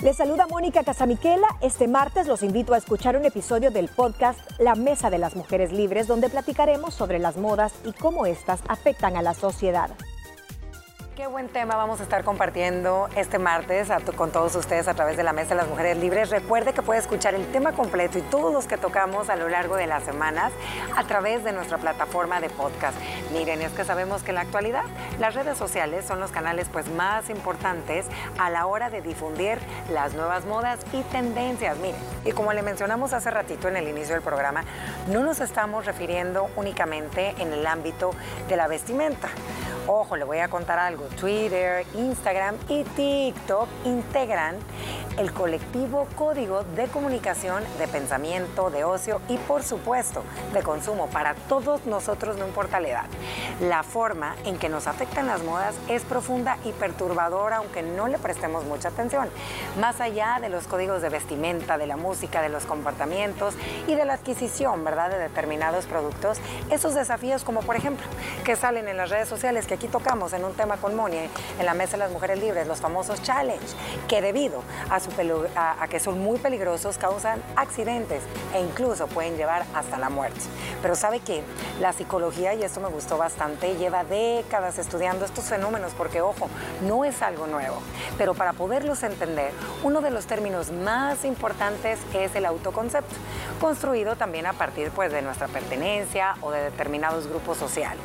Les saluda Mónica Casamiquela. Este martes los invito a escuchar un episodio del podcast La Mesa de las Mujeres Libres, donde platicaremos sobre las modas y cómo éstas afectan a la sociedad. Qué buen tema vamos a estar compartiendo este martes con todos ustedes a través de la Mesa de las Mujeres Libres. Recuerde que puede escuchar el tema completo y todos los que tocamos a lo largo de las semanas a través de nuestra plataforma de podcast. Miren, es que sabemos que en la actualidad las redes sociales son los canales pues más importantes a la hora de difundir las nuevas modas y tendencias. Miren, y como le mencionamos hace ratito en el inicio del programa, no nos estamos refiriendo únicamente en el ámbito de la vestimenta. Ojo, le voy a contar algo. Twitter, Instagram y TikTok integran el colectivo Código de Comunicación, de Pensamiento, de Ocio y por supuesto de consumo para todos nosotros, no importa la edad. La forma en que nos afectan las modas es profunda y perturbadora, aunque no le prestemos mucha atención. Más allá de los códigos de vestimenta, de la música, de los comportamientos y de la adquisición, ¿verdad?, de determinados productos, esos desafíos como por ejemplo que salen en las redes sociales, que aquí tocamos en un tema con En la Mesa de las Mujeres Libres, los famosos challenge, que debido a su a, que son muy peligrosos, causan accidentes e incluso pueden llevar hasta la muerte. Pero sabe que la psicología, y esto me gustó bastante, lleva décadas estudiando estos fenómenos porque, ojo, no es algo nuevo. Pero para poderlos entender, uno de los términos más importantes es el autoconcepto, construido también a partir pues, de nuestra pertenencia o de determinados grupos sociales.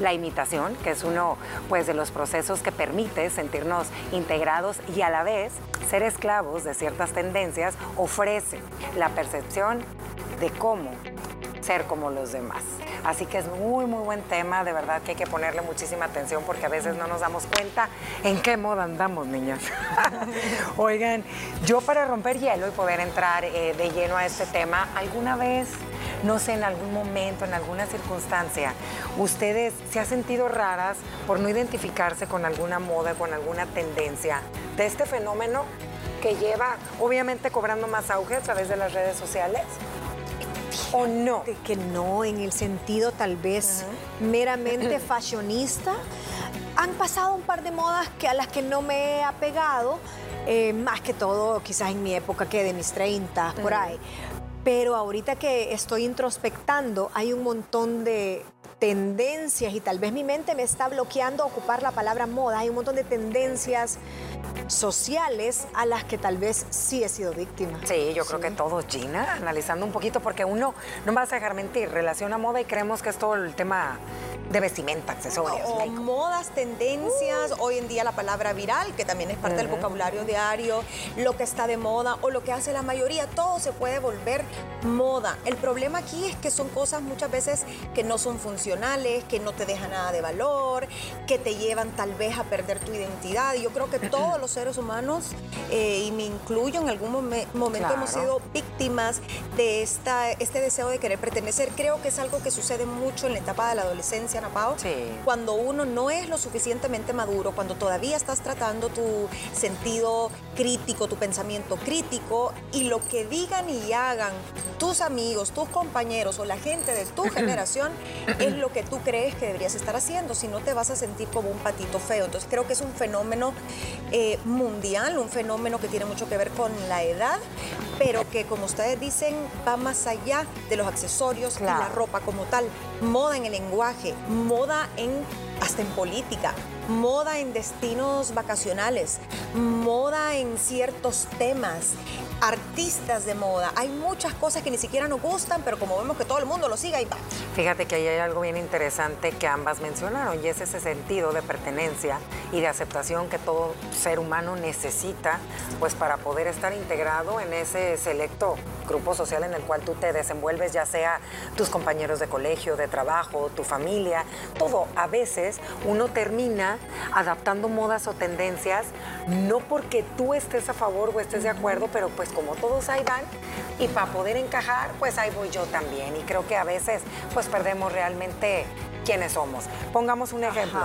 La imitación, que es uno pues, de los procesos que permite sentirnos integrados y a la vez ser esclavos de ciertas tendencias ofrece la percepción de cómo ser como los demás. Así que es muy, muy buen tema, de verdad que hay que ponerle muchísima atención porque a veces no nos damos cuenta en qué moda andamos, niñas. Oigan, yo para romper hielo y poder entrar eh, de lleno a este tema, ¿alguna vez, no sé, en algún momento, en alguna circunstancia, ustedes se han sentido raras por no identificarse con alguna moda, con alguna tendencia de este fenómeno que lleva, obviamente, cobrando más auge a través de las redes sociales? ¿O no? De que no, en el sentido tal vez meramente fashionista. Han pasado un par de modas que, a las que no me he apegado, eh, más que todo quizás en mi época que de mis 30, por ahí. Pero ahorita que estoy introspectando, hay un montón de tendencias y tal vez mi mente me está bloqueando ocupar la palabra moda. Hay un montón de tendencias sociales a las que tal vez sí he sido víctima. Sí, yo creo que todos, Gina, analizando un poquito, porque uno, no me vas a dejar mentir, relaciona moda y creemos que es todo el tema de vestimenta, accesorios. O modas, tendencias, hoy en día la palabra viral, que también es parte del vocabulario diario, lo que está de moda o lo que hace la mayoría, todo se puede volver moda. El problema aquí es que son cosas muchas veces que no son funcionales, que no te dejan nada de valor, que te llevan tal vez a perder tu identidad. Y yo creo que todos los seres humanos, eh, y me incluyo, en algún momento hemos sido víctimas de esta, este deseo de querer pertenecer. Creo que es algo que sucede mucho en la etapa de la adolescencia, Napao. Cuando uno no es lo suficientemente maduro, cuando todavía estás tratando tu sentido crítico, tu pensamiento crítico, y lo que digan y hagan tus amigos, tus compañeros o la gente de tu generación es lo que tú crees que deberías estar haciendo, si no te vas a sentir como un patito feo. Entonces creo que es un fenómeno eh, mundial, un fenómeno que tiene mucho que ver con la edad, pero que como ustedes dicen va más allá de los accesorios y la ropa como tal. Moda en el lenguaje, moda en hasta en política, moda en destinos vacacionales, moda en ciertos temas, artistas de moda. Hay muchas cosas que ni siquiera nos gustan, pero como vemos que todo el mundo lo siga, y va. Fíjate que ahí hay algo bien interesante que ambas mencionaron y es ese sentido de pertenencia y de aceptación que todo ser humano necesita pues para poder estar integrado en ese selecto grupo social en el cual tú te desenvuelves, ya sea tus compañeros de colegio, de trabajo, tu familia, todo. A veces uno termina adaptando modas o tendencias, no porque tú estés a favor o estés de acuerdo, pero pues como todos ahí van, y para poder encajar, pues ahí voy yo también. Y creo que a veces pues perdemos realmente quiénes somos. Pongamos un ejemplo.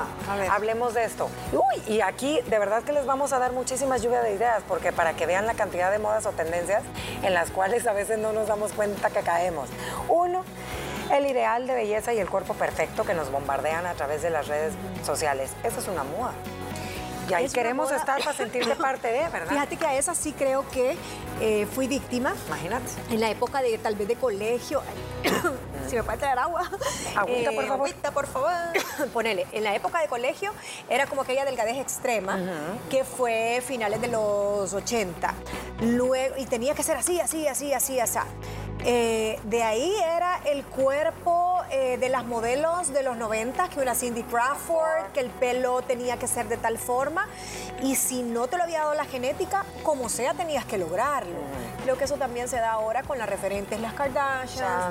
Hablemos de esto. Uy, y aquí de verdad que les vamos a dar muchísimas lluvias de ideas, porque para que vean la cantidad de modas o tendencias en las cuales a veces no nos damos cuenta que caemos. Uno, el ideal de belleza y el cuerpo perfecto que nos bombardean a través de las redes sociales. Eso es una moda. Y ahí queremos estar para sentirme parte de, ¿verdad? Fíjate que a esa sí creo que eh, fui víctima. Imagínate. En la época de tal vez de colegio. si me puede traer agua. Agüita, por Eh, favor. Agüita, por favor. Ponele, en la época de colegio era como aquella delgadez extrema que fue finales de los 80. Luego, y tenía que ser así, así, así, así, así. Eh, de ahí era el cuerpo eh, de las modelos de los 90, que una Cindy Crawford, que el pelo tenía que ser de tal forma. Y si no te lo había dado la genética, como sea, tenías que lograrlo. Creo que eso también se da ahora con las referentes, las Kardashians.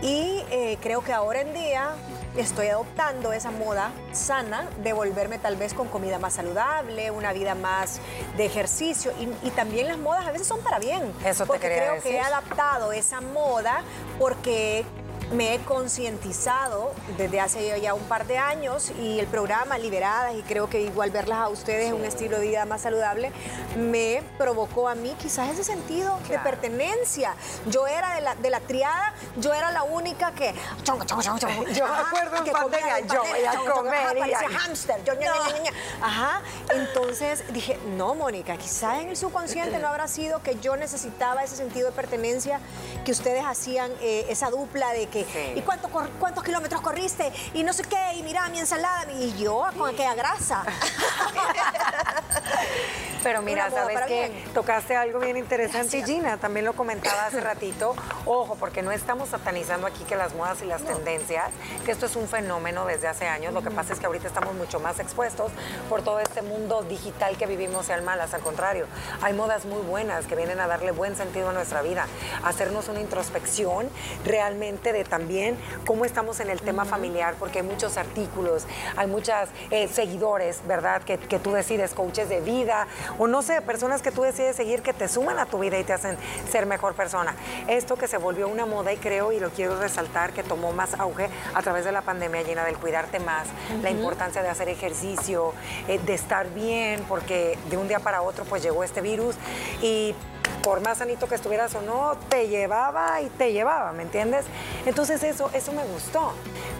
Y eh, creo que ahora en día estoy adoptando esa moda sana de volverme tal vez con comida más saludable, una vida más de ejercicio. Y, y también las modas a veces son para bien. Eso te porque quería creo que he adaptado esa moda porque me he concientizado desde hace ya un par de años y el programa Liberadas y creo que igual verlas a ustedes en un estilo de vida más saludable me provocó a mí quizás ese sentido de pertenencia. Yo era de la, de la triada, yo era la única que chongo, chongo, chongo, chongo. Yo me acuerdo en que pandemia, yo a comer parecía hámster. Yo, ña, ña, ña, ña. Ajá. Entonces dije, no, Mónica, quizás en el subconsciente no habrá sido que yo necesitaba ese sentido de pertenencia que ustedes hacían eh, esa dupla de que, Sí. ¿y cuánto cuántos kilómetros corriste? Y no sé qué, y mira mi ensalada, y yo con aquella grasa. Pero mira, ¿sabes bien. Tocaste algo bien interesante Gracias. y Gina también lo comentaba hace ratito. Ojo, porque no estamos satanizando aquí que las modas y las tendencias, que esto es un fenómeno desde hace años. Lo que pasa es que ahorita estamos mucho más expuestos por todo este mundo digital que vivimos sean malas. Al contrario, hay modas muy buenas que vienen a darle buen sentido a nuestra vida, hacernos una introspección realmente de también cómo estamos en el tema familiar, porque hay muchos artículos, hay muchos seguidores, ¿verdad? Que, que tú decides, coaches de vida, o no sé, personas que tú decides seguir que te suman a tu vida y te hacen ser mejor persona. Esto que se volvió una moda y creo, y lo quiero resaltar, que tomó más auge a través de la pandemia llena del cuidarte más, la importancia de hacer ejercicio, eh, de estar bien, porque de un día para otro pues llegó este virus y por más sanito que estuvieras o no, te llevaba y te llevaba, ¿me entiendes? Entonces eso, eso me gustó.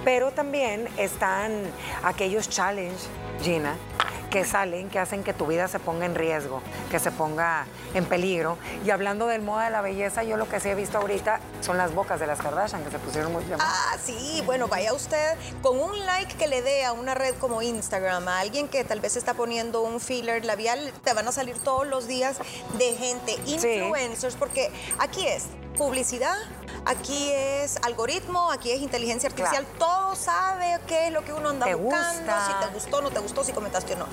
Pero también están aquellos challenge, Gina, que salen, que hacen que tu vida se ponga en riesgo, que se ponga en peligro. Y hablando del moda de la belleza, yo lo que sí he visto ahorita son las bocas de las Kardashian, que se pusieron muy de moda. Ah, sí, bueno, vaya usted con un like que le dé a una red como Instagram, a alguien que tal vez está poniendo un filler labial, te van a salir todos los días de gente, influencers, porque aquí es publicidad, aquí es algoritmo, aquí es inteligencia artificial, todo sabe qué es lo que uno anda Te buscando, gusta. si te gustó, no te gustó, si comentaste o no.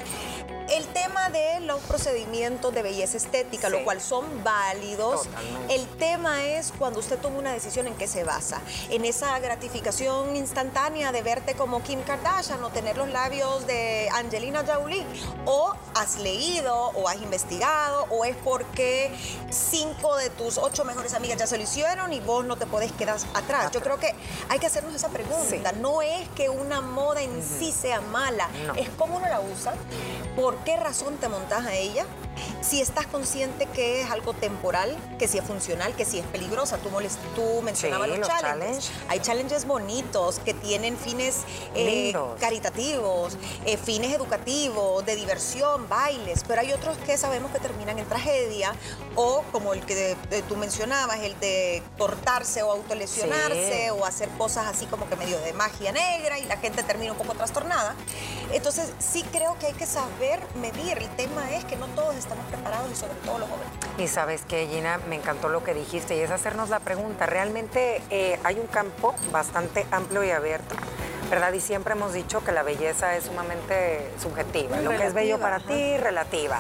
El tema de los procedimientos de belleza estética, Sí. lo cual son válidos. Totalmente. El tema es cuando usted toma una decisión en qué se basa. En esa gratificación instantánea de verte como Kim Kardashian o tener los labios de Angelina Jolie. O has leído o has investigado o es porque cinco de tus ocho mejores amigas ya se lo hicieron y vos no te podés quedar atrás. Yo creo que hay que hacernos esa pregunta. No es que una moda en sí sea mala, No. es cómo uno la usa, por qué razón te montas a ella, si estás consciente que es algo temporal, que si es funcional, que si es peligrosa. Tú, molest- tú mencionabas Sí, los, los challenges. challenge. Hay challenges bonitos que tienen fines eh, caritativos, eh, fines educativos, de diversión, bailes, pero hay otros que sabemos que terminan en tragedia o como el que eh, tú mencionabas, el de cortarse o autolesionarse Sí. o hacer cosas así como que medio de magia negra y la gente termina un poco trastornada. Entonces sí creo que hay que saber medir. El tema es que no todos estamos preparados y sobre todo los jóvenes. Y sabes que, Gina, me encantó lo que dijiste y es hacernos la pregunta. Realmente eh, hay un campo bastante amplio y abierto, ¿verdad? Y siempre hemos dicho que la belleza es sumamente subjetiva. Lo que es bello para ajá. ti, relativa.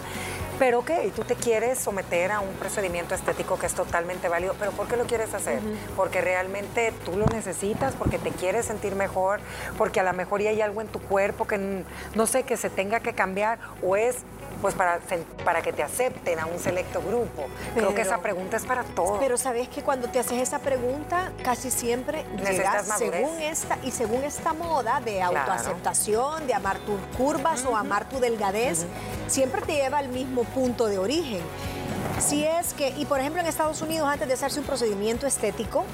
Pero ok, tú te quieres someter a un procedimiento estético que es totalmente válido, pero ¿por qué lo quieres hacer? Porque realmente tú lo necesitas, porque te quieres sentir mejor, porque a lo mejor ya hay algo en tu cuerpo que no sé, que se tenga que cambiar, o es pues para, para que te acepten a un selecto grupo. Creo que esa pregunta es para todos. Pero sabes que cuando te haces esa pregunta, casi siempre llegas según esta y según esta moda de Claro. autoaceptación, de amar tus curvas o amar tu delgadez, siempre te lleva al mismo punto de origen. Si es que, y por ejemplo en Estados Unidos, antes de hacerse un procedimiento estético,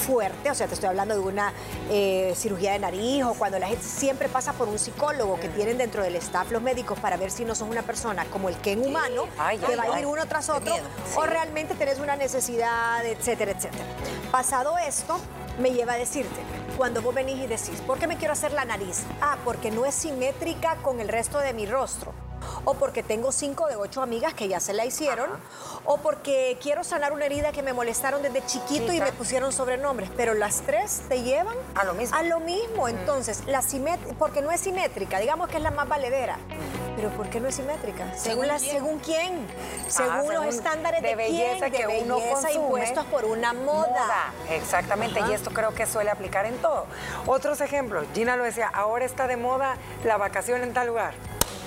fuerte, o sea, te estoy hablando de una eh, cirugía de nariz o cuando la gente siempre pasa por un psicólogo que tienen dentro del staff los médicos para ver si no sos una persona como el Ken humano, que va a ir uno tras otro, o realmente tenés una necesidad, etcétera, etcétera. Pasado esto, me lleva a decirte, cuando vos venís y decís, ¿por qué me quiero hacer la nariz? Ah, porque no es simétrica con el resto de mi rostro o porque tengo cinco de ocho amigas que ya se la hicieron, o porque quiero sanar una herida que me molestaron desde chiquito y me pusieron sobrenombres. Pero las tres te llevan a lo mismo. A lo mismo. Entonces, la porque no es simétrica, digamos que es la más valedera. Pero ¿por qué no es simétrica? Según, la, según quién, ah, según, los estándares de, belleza que uno consume, impuestos por una moda. Exactamente, y esto creo que suele aplicar en todo. Otros ejemplos, Gina lo decía, ahora está de moda la vacación en tal lugar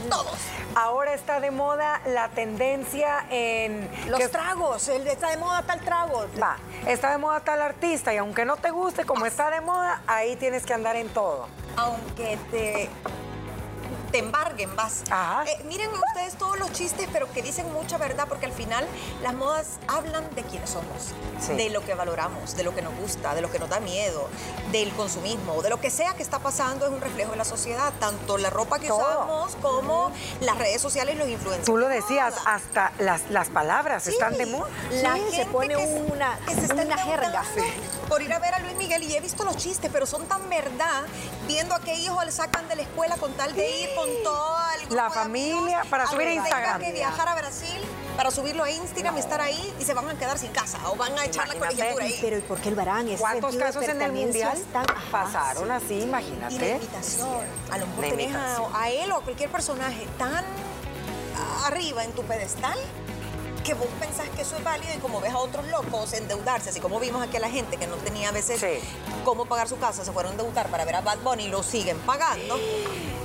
todos. Ahora está de moda la tendencia en... Los tragos, está de moda tal trago. Va, está de moda tal artista y aunque no te guste, como está de moda, ahí tienes que andar en todo. Aunque te te embarguen, vas. Eh, miren ustedes todos los chistes, pero que dicen mucha verdad, porque al final las modas hablan de quiénes somos, de lo que valoramos, de lo que nos gusta, de lo que nos da miedo, del consumismo, de lo que sea que está pasando es un reflejo de la sociedad, tanto la ropa que usamos como las redes sociales y los influencers. Tú lo decías, hasta las, las palabras están de moda. La gente se pone una, que se está una jerga. Por ir a ver a Luis Miguel y he visto los chistes, pero son tan verdad, viendo a qué hijo le sacan de la escuela con tal de ir con la familia para subir a Instagram. que viajar a Brasil para subirlo a Instagram y estar ahí y se van a quedar sin casa o van a echar la colegiatura ahí. Pero ¿y por qué el varán? ¿Cuántos casos en el mundial pasaron así? Imagínate. Y la invitación. A lo mejor tenés a, él o a cualquier personaje tan arriba en tu pedestal que vos pensás que eso es válido y como ves a otros locos endeudarse, así como vimos aquí a la gente que no tenía a veces cómo pagar su casa, se fueron a endeudar para ver a Bad Bunny y lo siguen pagando.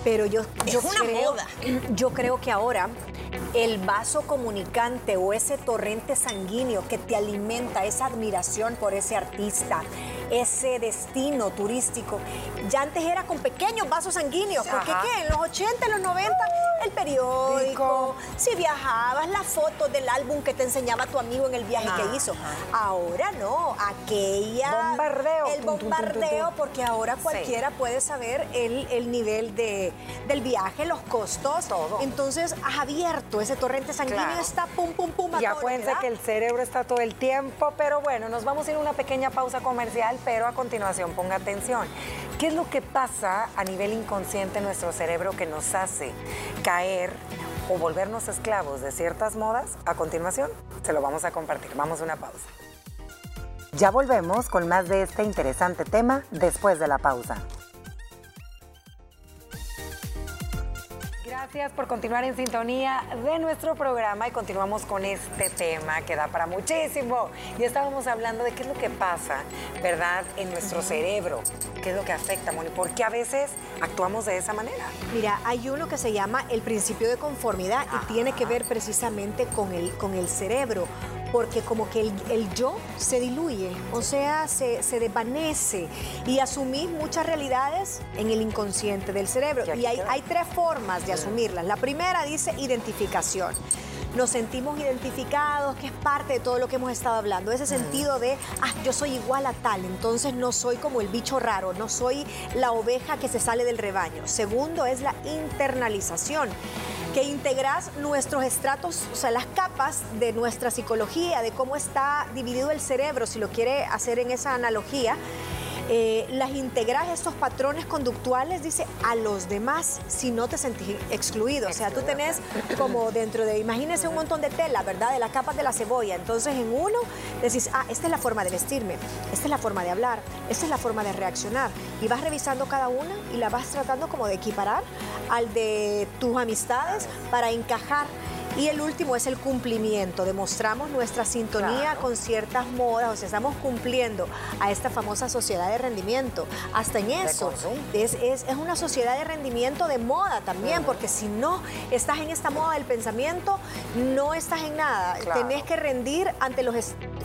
Pero yo, yo una creo, moda. Yo creo que ahora el vaso comunicante o ese torrente sanguíneo que te alimenta esa admiración por ese artista, ese destino turístico. Ya antes era con pequeños vasos sanguíneos, porque ¿qué? En los 80, en los 90, el periódico, si viajabas, las fotos del álbum que te enseñaba tu amigo en el viaje que hizo. Ahora no, aquella... Bombardeo. El bombardeo, porque ahora cualquiera puede saber el, nivel de, del viaje, los costos. Todo. Entonces, has abierto ese torrente sanguíneo, está pum, pum, pum. Ya acuérdense que el cerebro está todo el tiempo, pero bueno, nos vamos a ir a una pequeña pausa comercial pero a continuación ponga atención. ¿Qué es lo que pasa a nivel inconsciente en nuestro cerebro que nos hace caer o volvernos esclavos de ciertas modas? A continuación se lo vamos a compartir. Vamos a una pausa. Ya volvemos con más de este interesante tema después de la pausa. Gracias por continuar en sintonía de nuestro programa y continuamos con este tema que da para muchísimo. Y estábamos hablando de qué es lo que pasa, ¿verdad?, en nuestro cerebro, qué es lo que afecta, Moni, por qué a veces actuamos de esa manera. Mira, hay uno que se llama el principio de conformidad y tiene que ver precisamente con el, con el cerebro porque como que el, yo se diluye, o sea, se, desvanece y asumís muchas realidades en el inconsciente del cerebro. Y hay, hay tres formas de asumirlas. La primera dice identificación nos sentimos identificados, que es parte de todo lo que hemos estado hablando, ese sentido de, ah, yo soy igual a tal, entonces no soy como el bicho raro, no soy la oveja que se sale del rebaño. Segundo es la internalización que integras nuestros estratos, o sea, las capas de nuestra psicología, de cómo está dividido el cerebro, si lo quiere hacer en esa analogía. Eh, las integras estos patrones conductuales, dice, a los demás si no te sentís excluido. O sea, tú tenés como dentro de, imagínense un montón de tela, ¿verdad? De las capas de la cebolla. Entonces en uno decís, ah, esta es la forma de vestirme, esta es la forma de hablar, esta es la forma de reaccionar. Y vas revisando cada una y la vas tratando como de equiparar al de tus amistades para encajar y el último es el cumplimiento. Demostramos nuestra sintonía con ciertas modas, o sea, estamos cumpliendo a esta famosa sociedad de rendimiento. Hasta en eso, es, es, una sociedad de rendimiento de moda también, porque si no estás en esta moda del pensamiento, no estás en nada. Tenés que rendir ante los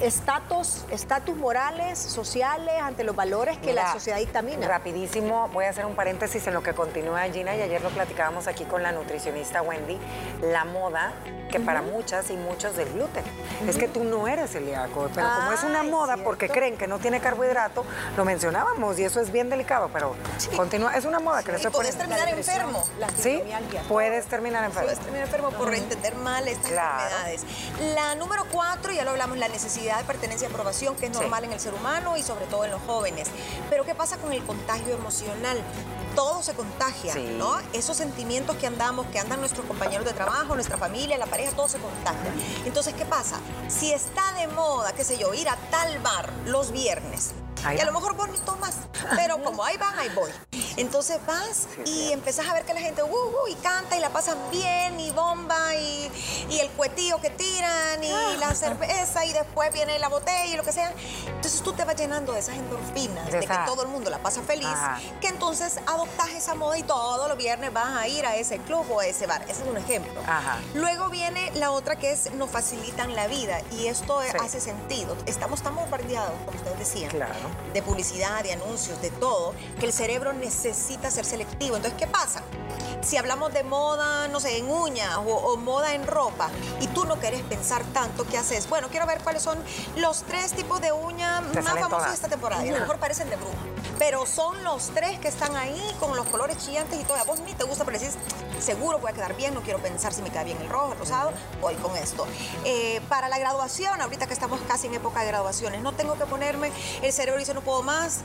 estatus, estatus morales, sociales, ante los valores que la sociedad dictamina. Rapidísimo, voy a hacer un paréntesis en lo que continúa Gina y ayer lo platicábamos aquí con la nutricionista Wendy. La moda que para muchas y muchos del gluten. Es que tú no eres celíaco, pero como es una es moda porque creen que no tiene carbohidrato, lo mencionábamos y eso es bien delicado, pero continúa, es una moda que le Y estoy puedes terminar enfermo. Sí, puedes terminar enfermo. Puedes terminar enfermo por entender mal estas Claro. enfermedades. La número cuatro, ya lo hablamos, la necesidad de pertenencia y aprobación, que es Sí. normal en el ser humano y sobre todo en los jóvenes. Pero ¿qué pasa con el contagio emocional? Todo se contagia, Sí. ¿no? Esos sentimientos que andamos, que andan nuestros compañeros de trabajo, nuestra familia, la pareja, todo se contagia. Entonces, ¿qué pasa? Si está de moda, qué sé yo, ir a tal bar los viernes, Ahí y a lo mejor vos ni tomas, pero como ahí van, ahí voy. Entonces vas y empezás a ver que la gente uh, uh, y canta y la pasan bien y bomba y, y el cuetillo que tiran y Ah. la cerveza y después viene la botella y lo que sea. Entonces tú te vas llenando de esas endorfinas, De de, que todo el mundo la pasa feliz, Ajá. que entonces adoptas esa moda y todos los viernes vas a ir a ese club o a ese bar. Ese es un ejemplo. Ajá. Luego viene la otra que es nos facilitan la vida y esto Sí. hace sentido. Estamos tan bombardeados, como ustedes decían Claro. De publicidad, de anuncios, de todo, que el cerebro necesita ser selectivo. Entonces, ¿qué pasa? Si hablamos de moda, no sé, en uñas o, o moda en ropa, y tú no quieres pensar tanto, ¿qué haces? Bueno, quiero ver cuáles son los tres tipos de uña Te más famosos de esta temporada. Y a lo mejor parecen de bruma. Pero son los tres que están ahí con los colores chillantes y todo. A vos ni te gusta, pero decís, seguro voy a quedar bien, no quiero pensar si me queda bien el rojo, el rosado, voy con esto. Eh, para la graduación, ahorita que estamos casi en época de graduaciones, no tengo que ponerme, el cerebro dice no puedo más,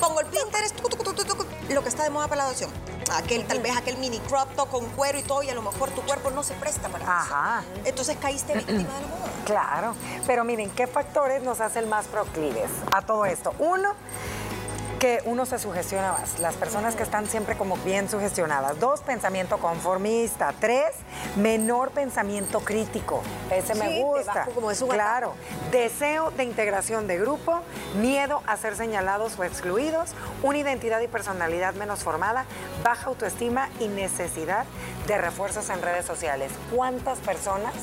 pongo el Pinterest, lo que está de moda para la graduación. Aquel, tal vez aquel mini crop top con cuero y todo, y a lo mejor tu cuerpo no se presta para Ajá. eso. Entonces caíste víctima de la moda. Claro, pero miren, ¿qué factores nos hacen más proclives a todo esto? Uno, que uno se sugestiona más, las personas que están siempre como bien sugestionadas. Dos, pensamiento conformista. Tres, menor pensamiento crítico. Ese Sí, me gusta. como Claro. Deseo de integración de grupo, miedo a ser señalados o excluidos, una identidad y personalidad menos formada, baja autoestima y necesidad de refuerzos en redes sociales. ¿Cuántas personas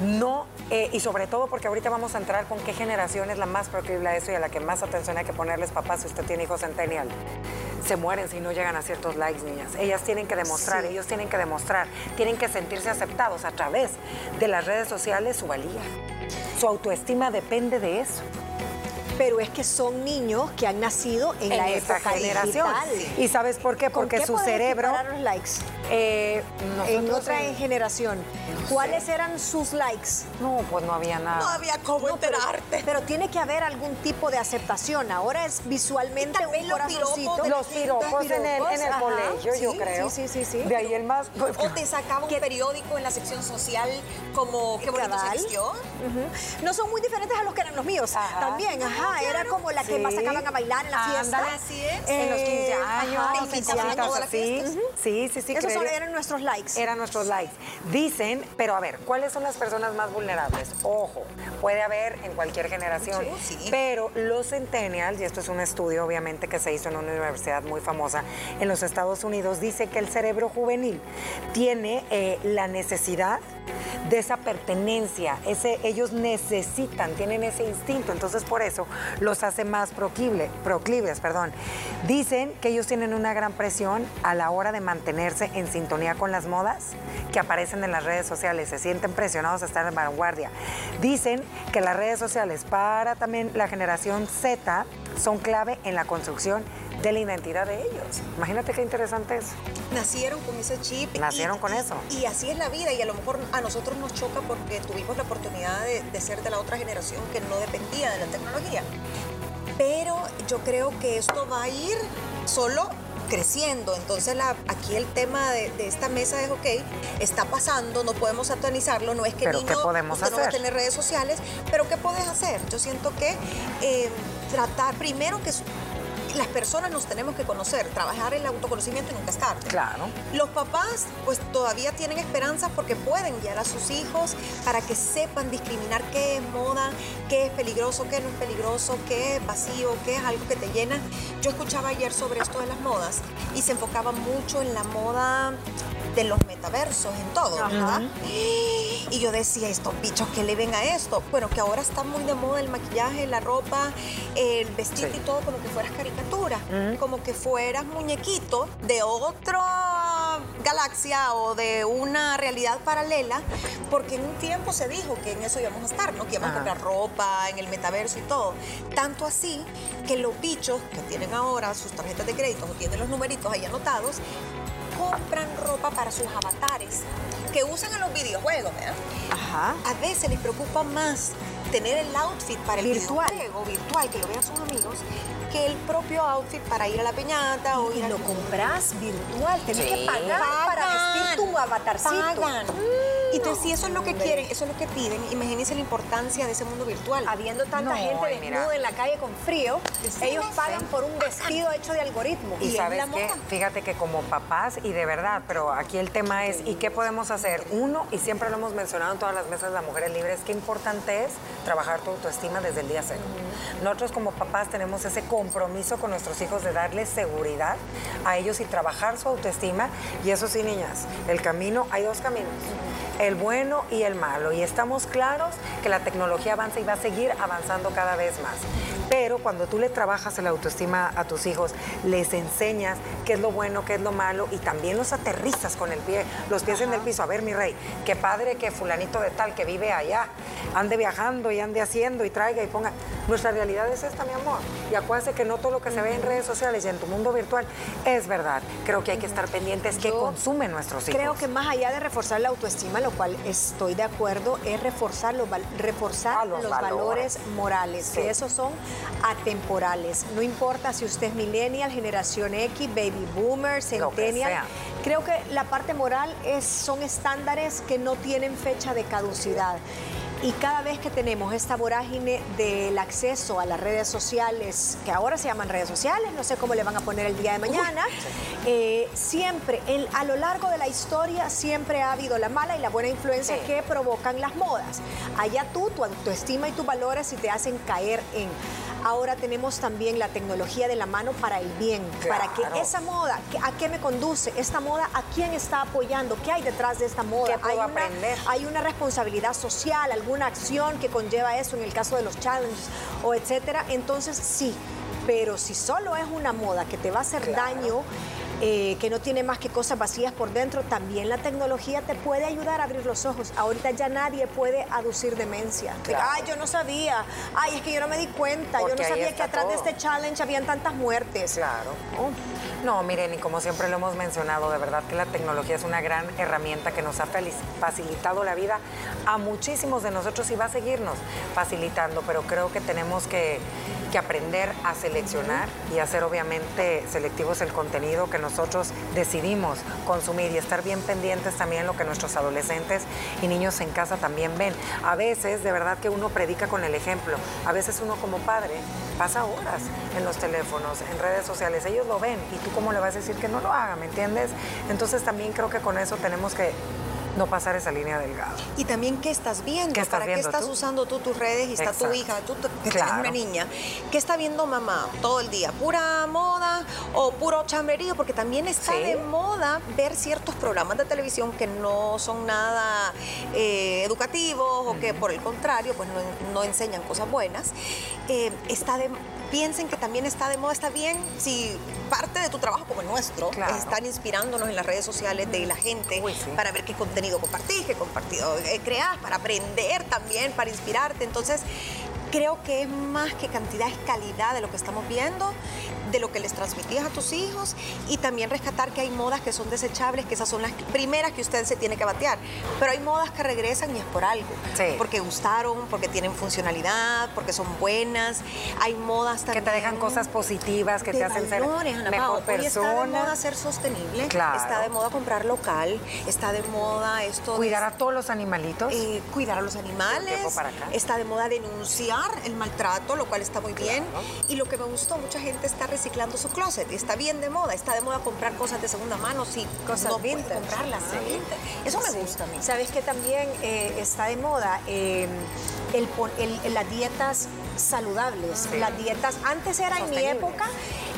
no, eh, y sobre todo porque ahorita vamos a entrar con qué generación es la más proclive a eso y a la que más atención hay que ponerles papás si usted tiene hijos centennial. Se mueren si no llegan a ciertos likes, niñas. Ellas tienen que demostrar, ellos tienen que demostrar, tienen que sentirse aceptados a través de las redes sociales su valía. Su autoestima depende de eso. Pero es que son niños que han nacido en, la esta época generación. digital. ¿Y sabes por qué? ¿Con Porque qué su cerebro... equiparar los likes? Eh, En otra en- generación. ¿Cuáles eran sus likes? No, pues no había nada. No había cómo No, enterarte. pero tiene que haber algún tipo de aceptación. Ahora es visualmente Y tal vez un los corazoncito. piropos Los piropos en el, en el colegio, yo creo. Sí, sí, sí, sí. De ahí el más... O te sacaba un periódico en la sección social como qué bonito se vistió. No son muy diferentes a los que eran los míos. Ajá. También, ajá. Era como la que más sacaban a bailar en la fiesta. Así es. en los 15 Eh, años, ajá, en en 15 cositas años. Sí, sí, sí. Esos creería- eran nuestros likes. Eran nuestros likes. Dicen, pero a ver, ¿cuáles son las personas más vulnerables? Ojo, puede haber en cualquier generación, Sí, sí. pero los centennials, y esto es un estudio obviamente que se hizo en una universidad muy famosa en los Estados Unidos, dice que el cerebro juvenil tiene eh, la necesidad de esa pertenencia, ese, ellos necesitan, tienen ese instinto, entonces por eso los hace más proclive- proclives. Perdón. Dicen que ellos tienen una gran presión a la hora de mantenerse en sintonía con las modas que aparecen en las redes sociales, se sienten presionados a estar en vanguardia. Dicen que las redes sociales para también la generación Z son clave en la construcción de la identidad de ellos. Imagínate qué interesante es. Nacieron con ese chip. Nacieron con y- eso. Y así es la vida y a lo mejor a nosotros nos choca porque tuvimos la oportunidad de, de ser de la otra generación que no dependía de la tecnología. Pero yo creo que esto va a ir solo creciendo. Entonces la- aquí el tema de, de esta mesa es, ok, está pasando, no podemos satanizarlo, no es que Pero, ¿qué niño, podemos usted no va a tener redes sociales, pero ¿qué puedes hacer? Yo siento que eh, tratar, primero que las personas nos tenemos que conocer, trabajar el autoconocimiento y nunca es tarde. Claro. Los papás pues todavía tienen esperanzas porque pueden guiar a sus hijos para que sepan discriminar qué es moda, qué es peligroso, qué no es peligroso, qué es vacío, qué es algo que te llena. Yo escuchaba ayer sobre esto de las modas y se enfocaba mucho en la moda de los metaversos, en todo, ¿verdad? Y yo decía, estos bichos que le ven a esto. Bueno, que ahora está muy de moda el maquillaje, la ropa, el vestido Sí. y todo como que fueras caricatura, como que fueras muñequito de otro galaxia o de una realidad paralela, porque en un tiempo se dijo que en eso íbamos a estar, ¿no? Que íbamos a comprar ropa en el metaverso y todo. Tanto así que los bichos que tienen ahora sus tarjetas de crédito o tienen los numeritos ahí anotados, compran ropa para sus avatares que usan en los videojuegos, ¿verdad? Ajá. A veces les preocupa más tener el outfit para el Virtual. videojuego virtual que lo vean sus amigos que el propio outfit para ir a la peñata o Y ir lo al compras virtual, tenés Sí. que pagar para vestir tu avatarcito. Pagan. Entonces, si eso es lo que quieren, eso es lo que piden, imagínense la importancia de ese mundo virtual. Habiendo tanta No, gente y mira. desnuda en la calle con frío, ellos pagan por un vestido hecho de algoritmo. Y es sabes qué, fíjate que como papás, y de verdad, pero aquí el tema es, ¿y qué podemos hacer? Uno, y siempre lo hemos mencionado en todas las mesas de las mujeres libres, qué importante es trabajar tu autoestima desde el día cero. Nosotros como papás tenemos ese compromiso con nuestros hijos de darles seguridad a ellos y trabajar su autoestima. Y eso sí, niñas, el camino, hay dos caminos, el bueno y el malo. Y estamos claros que la tecnología avanza y va a seguir avanzando cada vez más. Pero cuando tú le trabajas la autoestima a tus hijos, les enseñas qué es lo bueno, qué es lo malo y también los aterrizas con el pie, los pies en el piso. A ver, mi rey, qué padre que fulanito de tal que vive allá ande viajando y ande haciendo y traiga y ponga. Nuestra realidad es esta, mi amor. Y acuérdate que no todo lo que se ve en redes sociales y en tu mundo virtual es verdad. Creo que hay que estar pendientes que consumen nuestros hijos. Creo que más allá de reforzar la autoestima, lo cual estoy de acuerdo, es reforzar los, reforzar Ah, los los, valores. valores morales, Sí. que esos son atemporales. No importa si usted es millennial, generación X, baby boomer, Lo centennial. Creo que la parte moral es, son estándares que no tienen fecha de caducidad. Y cada vez que tenemos esta vorágine del acceso a las redes sociales, que ahora se llaman redes sociales, no sé cómo le van a poner el día de mañana, eh, siempre, el- a lo largo de la historia, siempre ha habido la mala y la buena influencia Sí. que provocan las modas. Allá tú, tu autoestima y tus valores si te hacen caer en. Ahora tenemos también la tecnología de la mano para el bien, para que esa moda, ¿qué- ¿a qué me conduce? Esta moda, ¿a quién está apoyando? ¿Qué hay detrás de esta moda? ¿Qué puedo hay una, aprender? hay una responsabilidad social, alguna acción que conlleva eso en el caso de los challenges o etcétera. Entonces sí, pero si solo es una moda que te va a hacer Claro. daño, eh, que no tiene más que cosas vacías por dentro, también la tecnología te puede ayudar a abrir los ojos. Ahorita ya nadie puede aducir demencia. Claro. Ay, yo no sabía. Ay, es que yo no me di cuenta. Porque yo no sabía que atrás de este challenge habían tantas muertes. Claro. No, miren, y como siempre lo hemos mencionado, de verdad que la tecnología es una gran herramienta que nos ha facilitado la vida a muchísimos de nosotros y va a seguirnos facilitando, pero creo que tenemos que, que aprender a seleccionar y a ser obviamente selectivos el contenido que nosotros decidimos consumir y estar bien pendientes también lo que nuestros adolescentes y niños en casa también ven. A veces, de verdad que uno predica con el ejemplo, a veces uno como padre pasa horas en los teléfonos, en redes sociales, ellos lo ven y tú cómo le vas a decir que no lo haga, ¿me entiendes? Entonces también creo que con eso tenemos que no pasar esa línea delgada. Y también qué estás viendo, ¿Qué estás para viendo qué estás tú? usando tú tus redes y está tu hija, tú que Claro. tienes una niña. ¿Qué está viendo mamá todo el día? ¿Pura moda o puro chambrerío? Porque también está Sí. de moda ver ciertos programas de televisión que no son nada eh, educativos o que por el contrario pues no, no enseñan cosas buenas. Eh, está de, piensen que también está de moda, está bien si parte de tu trabajo como el nuestro Claro. es estar inspirándonos en las redes sociales de la gente Uy, sí. para ver qué contenido compartís, qué contenido eh, para aprender también, para inspirarte. Entonces, creo que es más que cantidad, es calidad de lo que estamos viendo, de lo que les transmitías a tus hijos y también rescatar que hay modas que son desechables, que esas son las primeras que usted se tiene que batear. Pero hay modas que regresan y es por algo. Sí. Porque gustaron, porque tienen funcionalidad, porque son buenas. Hay modas Que también. te dejan cosas positivas, que te hacen valores, ser Ana mejor Pao. Hoy está de persona. moda ser sostenible, Claro. está de moda comprar local, está de moda esto de Cuidar a todos los animalitos. eh, cuidar a los animales. para acá. Está de moda denunciar el maltrato, lo cual está muy bien. Claro. Y lo que me gustó, mucha gente está reciclando su closet. Y está bien de moda. Está de moda comprar cosas de segunda mano si Cosas no vintage. comprarlas. Ah. vintage. Eso me Sí. gusta a mí. ¿Sabes que también eh, está de moda? Eh, el pon- el- las dietas saludables. Las dietas, antes era en mi época,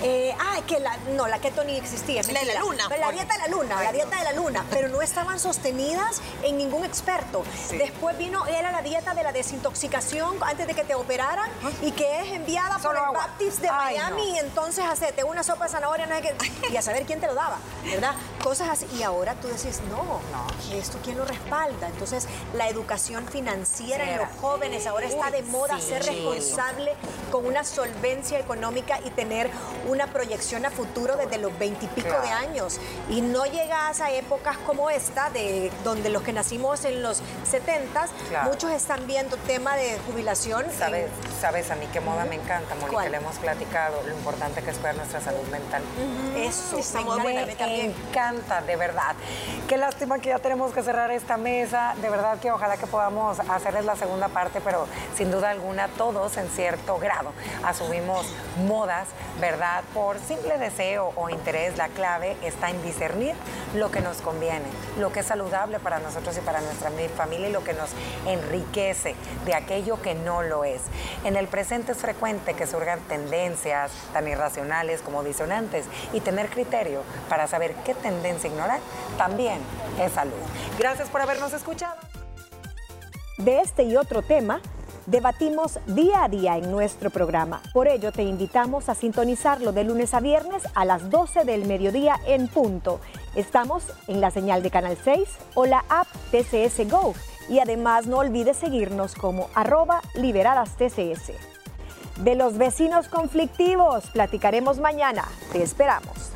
eh, ah, que la, no, la keto ni existía. La de la luna. La dieta de la luna, la dieta de la luna, pero no estaban sostenidas en ningún experto. Después vino, era la dieta de la desintoxicación antes de que te operaran y que es enviada por el Baptist de Miami y entonces hacete una sopa de zanahoria no que, y a saber quién te lo daba, ¿verdad? Cosas así. Y ahora tú decís, no, no, esto quién lo respalda. Entonces, la educación financiera en los jóvenes ahora está de moda ser responsable con una solvencia económica y tener una proyección a futuro desde los veintipico de años. Y no llegas a épocas como esta, de donde los que nacimos en los setentas, muchos están viendo tema de jubilación. ¿Sabes, sabes a mí qué moda me encanta, Mónica? Le hemos platicado lo importante que es cuidar nuestra salud mental. Eso, me, me encanta, de verdad. Qué lástima que ya tenemos que cerrar esta mesa. De verdad que ojalá que podamos hacerles la segunda parte, pero sin duda alguna todos en cierto grado asumimos modas, ¿verdad? Por simple deseo o interés, la clave está en discernir lo que nos conviene, lo que es saludable para nosotros y para nuestra familia y lo que nos enriquece de aquello que no lo es. En el presente es frecuente que surjan tendencias tan irracionales como disonantes y tener criterio para saber qué tendencia ignorar también es salud. Gracias por habernos escuchado. De este y otro tema debatimos día a día en nuestro programa. Por ello te invitamos a sintonizarlo de lunes a viernes a las 12 del mediodía en punto. Estamos en la señal de Canal 6 o la app TCS Go. Y además no olvides seguirnos como arroba liberadas TCS. De los vecinos conflictivos platicaremos mañana. Te esperamos.